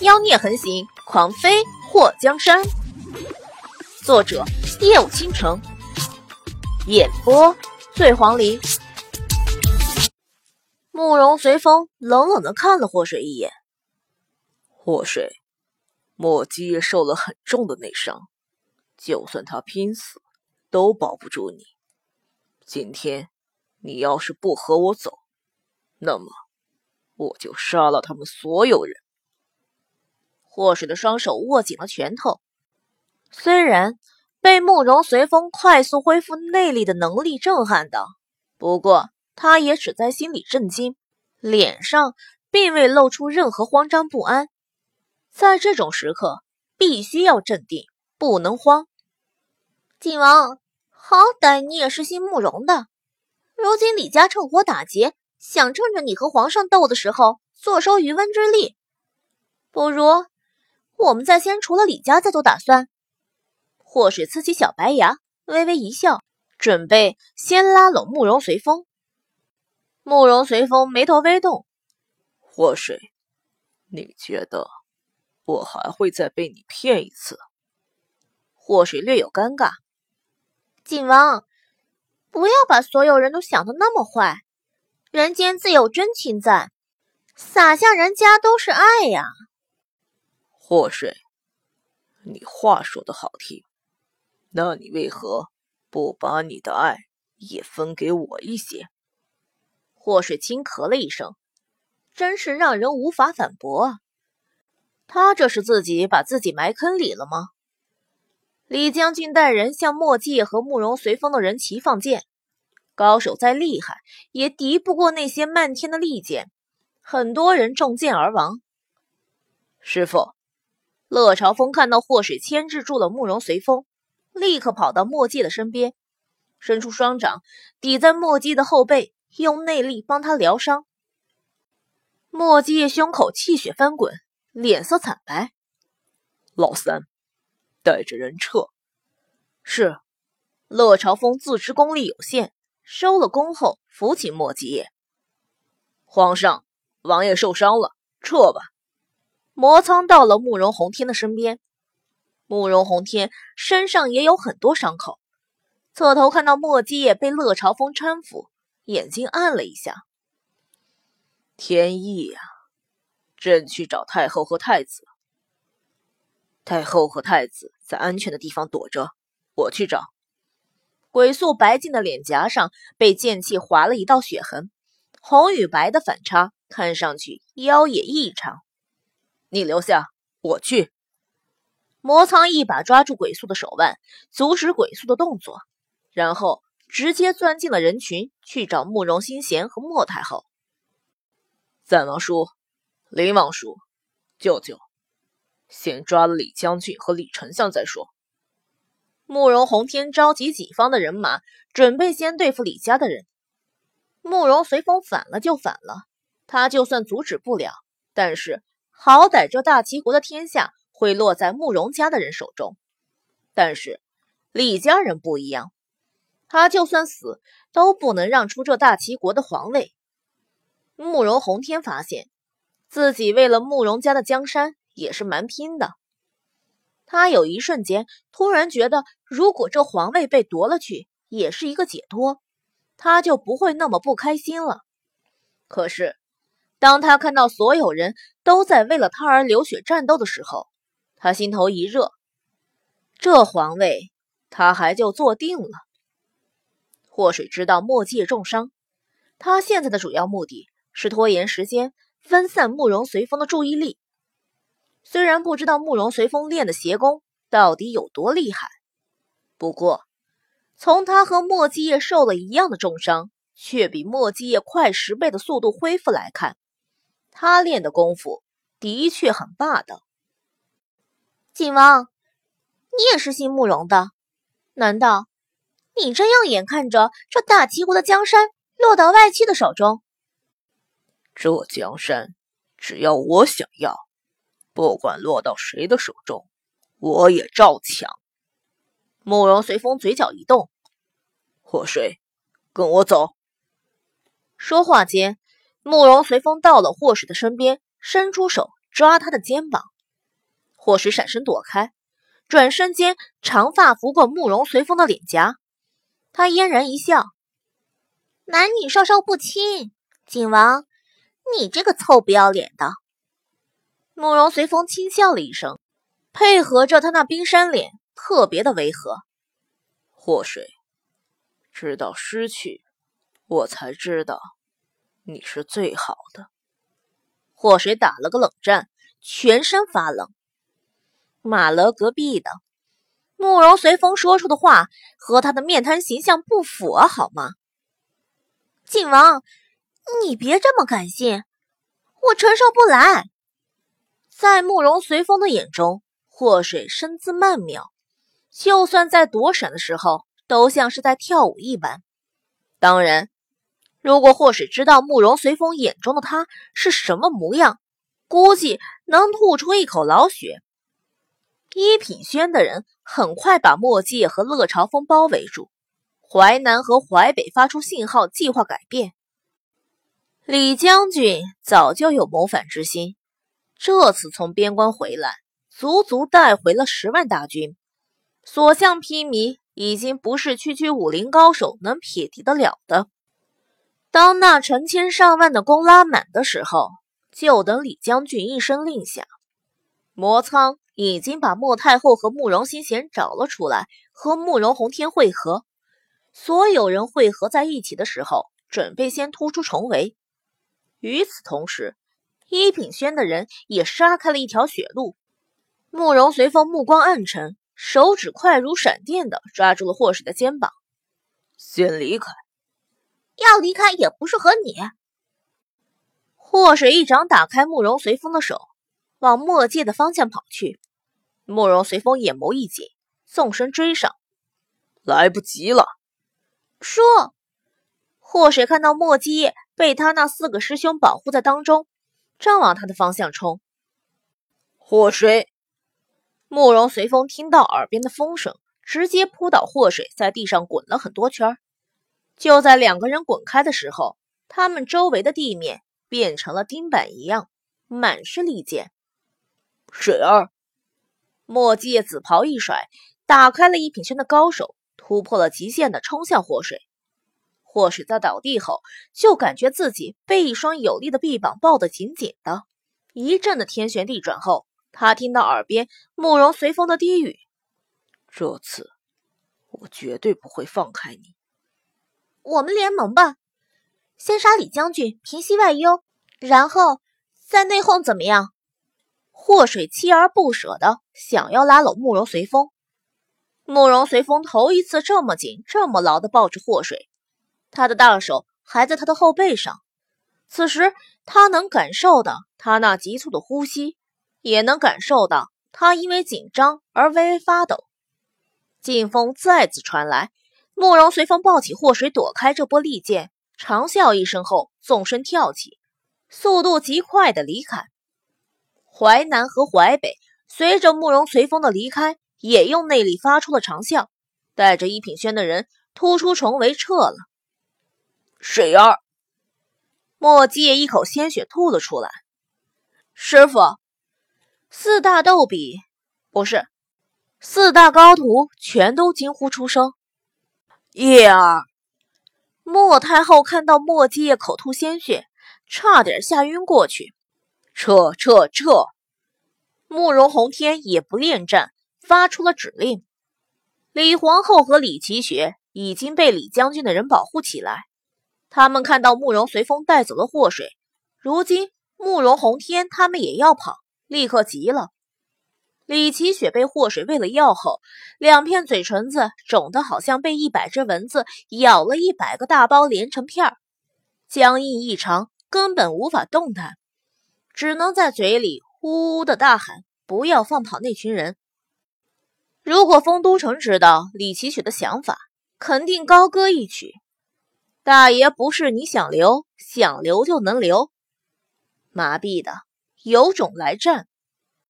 妖孽横行，狂飞祸江山。作者：夜舞倾城，演播：醉黄林。慕容随风冷冷的看了祸水一眼。祸水，莫姬受了很重的内伤，就算他拼死，都保不住你。今天，你要是不和我走，那么我就杀了他们所有人。祸水的双手握紧了拳头，虽然被慕容随风快速恢复内力的能力震撼到，不过他也只在心里震惊，脸上并未露出任何慌张不安。在这种时刻，必须要镇定，不能慌。晋王，好歹你也是姓慕容的，如今李家趁火打劫，想趁着你和皇上斗的时候坐收渔翁之利，不如。我们再先除了李家再做打算。祸水呲起小白牙，微微一笑，准备先拉拢慕容随风。慕容随风眉头微动：“祸水，你觉得我还会再被你骗一次？”祸水略有尴尬：“景王，不要把所有人都想的那么坏，人间自有真情在，洒向人家都是爱呀。”祸水，你话说的好听，那你为何不把你的爱也分给我一些？祸水轻咳了一声，真是让人无法反驳啊！他这是自己把自己埋坑里了吗？李将军带人向墨迹和慕容随风的人齐放箭，高手再厉害，也敌不过那些漫天的利箭，很多人中箭而亡。师傅。乐朝风看到祸水牵制住了慕容随风，立刻跑到墨迹的身边，伸出双掌抵在墨迹的后背，用内力帮他疗伤。墨迹胸口气血翻滚，脸色惨白。老三，带着人撤。是。乐朝风自知功力有限，收了功后扶起墨迹。皇上，王爷受伤了，撤吧。魔苍到了慕容宏天的身边，慕容宏天身上也有很多伤口，侧头看到墨迹叶被乐朝风搀扶，眼睛暗了一下。天意呀，朕去找太后和太子。太后和太子在安全的地方躲着，我去找。鬼宿白净的脸颊上被剑气划了一道血痕，红与白的反差看上去妖冶异常。你留下，我去。魔苍一把抓住鬼宿的手腕，阻止鬼宿的动作，然后直接钻进了人群，去找慕容心贤和莫太后。赞王叔，林王叔，舅舅，先抓了李将军和李丞相再说。慕容宏天召集己方的人马，准备先对付李家的人。慕容随风反了就反了，他就算阻止不了，但是。好歹这大齐国的天下会落在慕容家的人手中，但是李家人不一样，他就算死都不能让出这大齐国的皇位。慕容宏天发现自己为了慕容家的江山也是蛮拼的，他有一瞬间突然觉得，如果这皇位被夺了去，也是一个解脱，他就不会那么不开心了。可是。当他看到所有人都在为了他而流血战斗的时候，他心头一热，这皇位他还就坐定了。祸水知道墨界重伤，他现在的主要目的是拖延时间，分散慕容随风的注意力。虽然不知道慕容随风练的邪功到底有多厉害，不过从他和墨迹叶受了一样的重伤，却比墨迹叶快十倍的速度恢复来看。他练的功夫的确很霸道。晋王，你也是姓慕容的，难道你真要眼看着这大齐国的江山落到外戚的手中？这江山只要我想要，不管落到谁的手中，我也照抢。慕容随风嘴角一动，祸水，跟我走。说话间。慕容随风到了霍水的身边，伸出手抓他的肩膀。霍水闪身躲开，转身间长发拂过慕容随风的脸颊，他嫣然一笑：“男女授受不亲，景王，你这个臭不要脸的。”慕容随风轻笑了一声，配合着他那冰山脸，特别的违和。祸水，直到失去，我才知道你是最好的。祸水打了个冷战，全身发冷。马勒隔壁的慕容随风说出的话和他的面瘫形象不符啊，好吗？靖王，你别这么感性，我承受不来。在慕容随风的眼中，祸水身姿曼妙，就算在躲闪的时候，都像是在跳舞一般。当然，如果祸水知道慕容随风眼中的他是什么模样，估计能吐出一口老血。一品轩的人很快把墨界和乐朝风包围住，淮南和淮北发出信号，计划改变。李将军早就有谋反之心，这次从边关回来，足足带回了十万大军，所向披靡，已经不是区区武林高手能匹敌得了的。当那成千上万的弓拉满的时候，就等李将军一声令下，魔苍。已经把莫太后和慕容新贤找了出来，和慕容洪天会合。所有人汇合在一起的时候，准备先突出重围。与此同时，一品轩的人也杀开了一条血路。慕容随风目光暗沉，手指快如闪电的抓住了霍氏的肩膀：“先离开，要离开也不是和你。”祸水一掌打开慕容随风的手，往墨界的方向跑去。慕容随风眼眸一紧，纵身追上，来不及了。说，祸水看到墨迹叶被他那四个师兄保护在当中，正往他的方向冲。祸水，慕容随风听到耳边的风声，直接扑倒祸水，在地上滚了很多圈。就在两个人滚开的时候，他们周围的地面变成了钉板一样，满是利剑。水儿。墨迹紫袍一甩，打开了一品轩的高手，突破了极限的冲向祸水。祸水在倒地后，就感觉自己被一双有力的臂膀抱得紧紧的。一阵的天旋地转后，他听到耳边慕容随风的低语：“这次我绝对不会放开你。我们联盟吧，先杀李将军，平息外忧，然后再内讧，怎么样？”祸水锲而不舍的想要拉拢慕容随风，慕容随风头一次这么紧、这么牢的抱着祸水，他的大手还在他的后背上。此时他能感受到他那急促的呼吸，也能感受到他因为紧张而微微发抖。劲风再次传来，慕容随风抱起祸水，躲开这波利剑，长啸一声后纵身跳起，速度极快的离开。淮南和淮北随着慕容随风的离开，也用内力发出了长啸，带着一品轩的人突出重围撤了。水儿，莫迹一口鲜血吐了出来。师傅，四大斗比不是，四大高徒全都惊呼出声。叶儿，莫太后看到莫迹口吐鲜血，差点吓晕过去。撤撤撤！慕容洪天也不恋战，发出了指令。李皇后和李奇雪已经被李将军的人保护起来。他们看到慕容随风带走了祸水，如今慕容洪天他们也要跑，立刻急了。李奇雪被祸水喂了药后，两片嘴唇子肿得好像被一百只蚊子咬了一百个大包连成片，僵硬异常，根本无法动弹。只能在嘴里呜呜的大喊：“不要放跑那群人！”如果丰都城知道李奇雪的想法，肯定高歌一曲：“大爷不是你想留，想留就能留。”麻痹的，有种来战！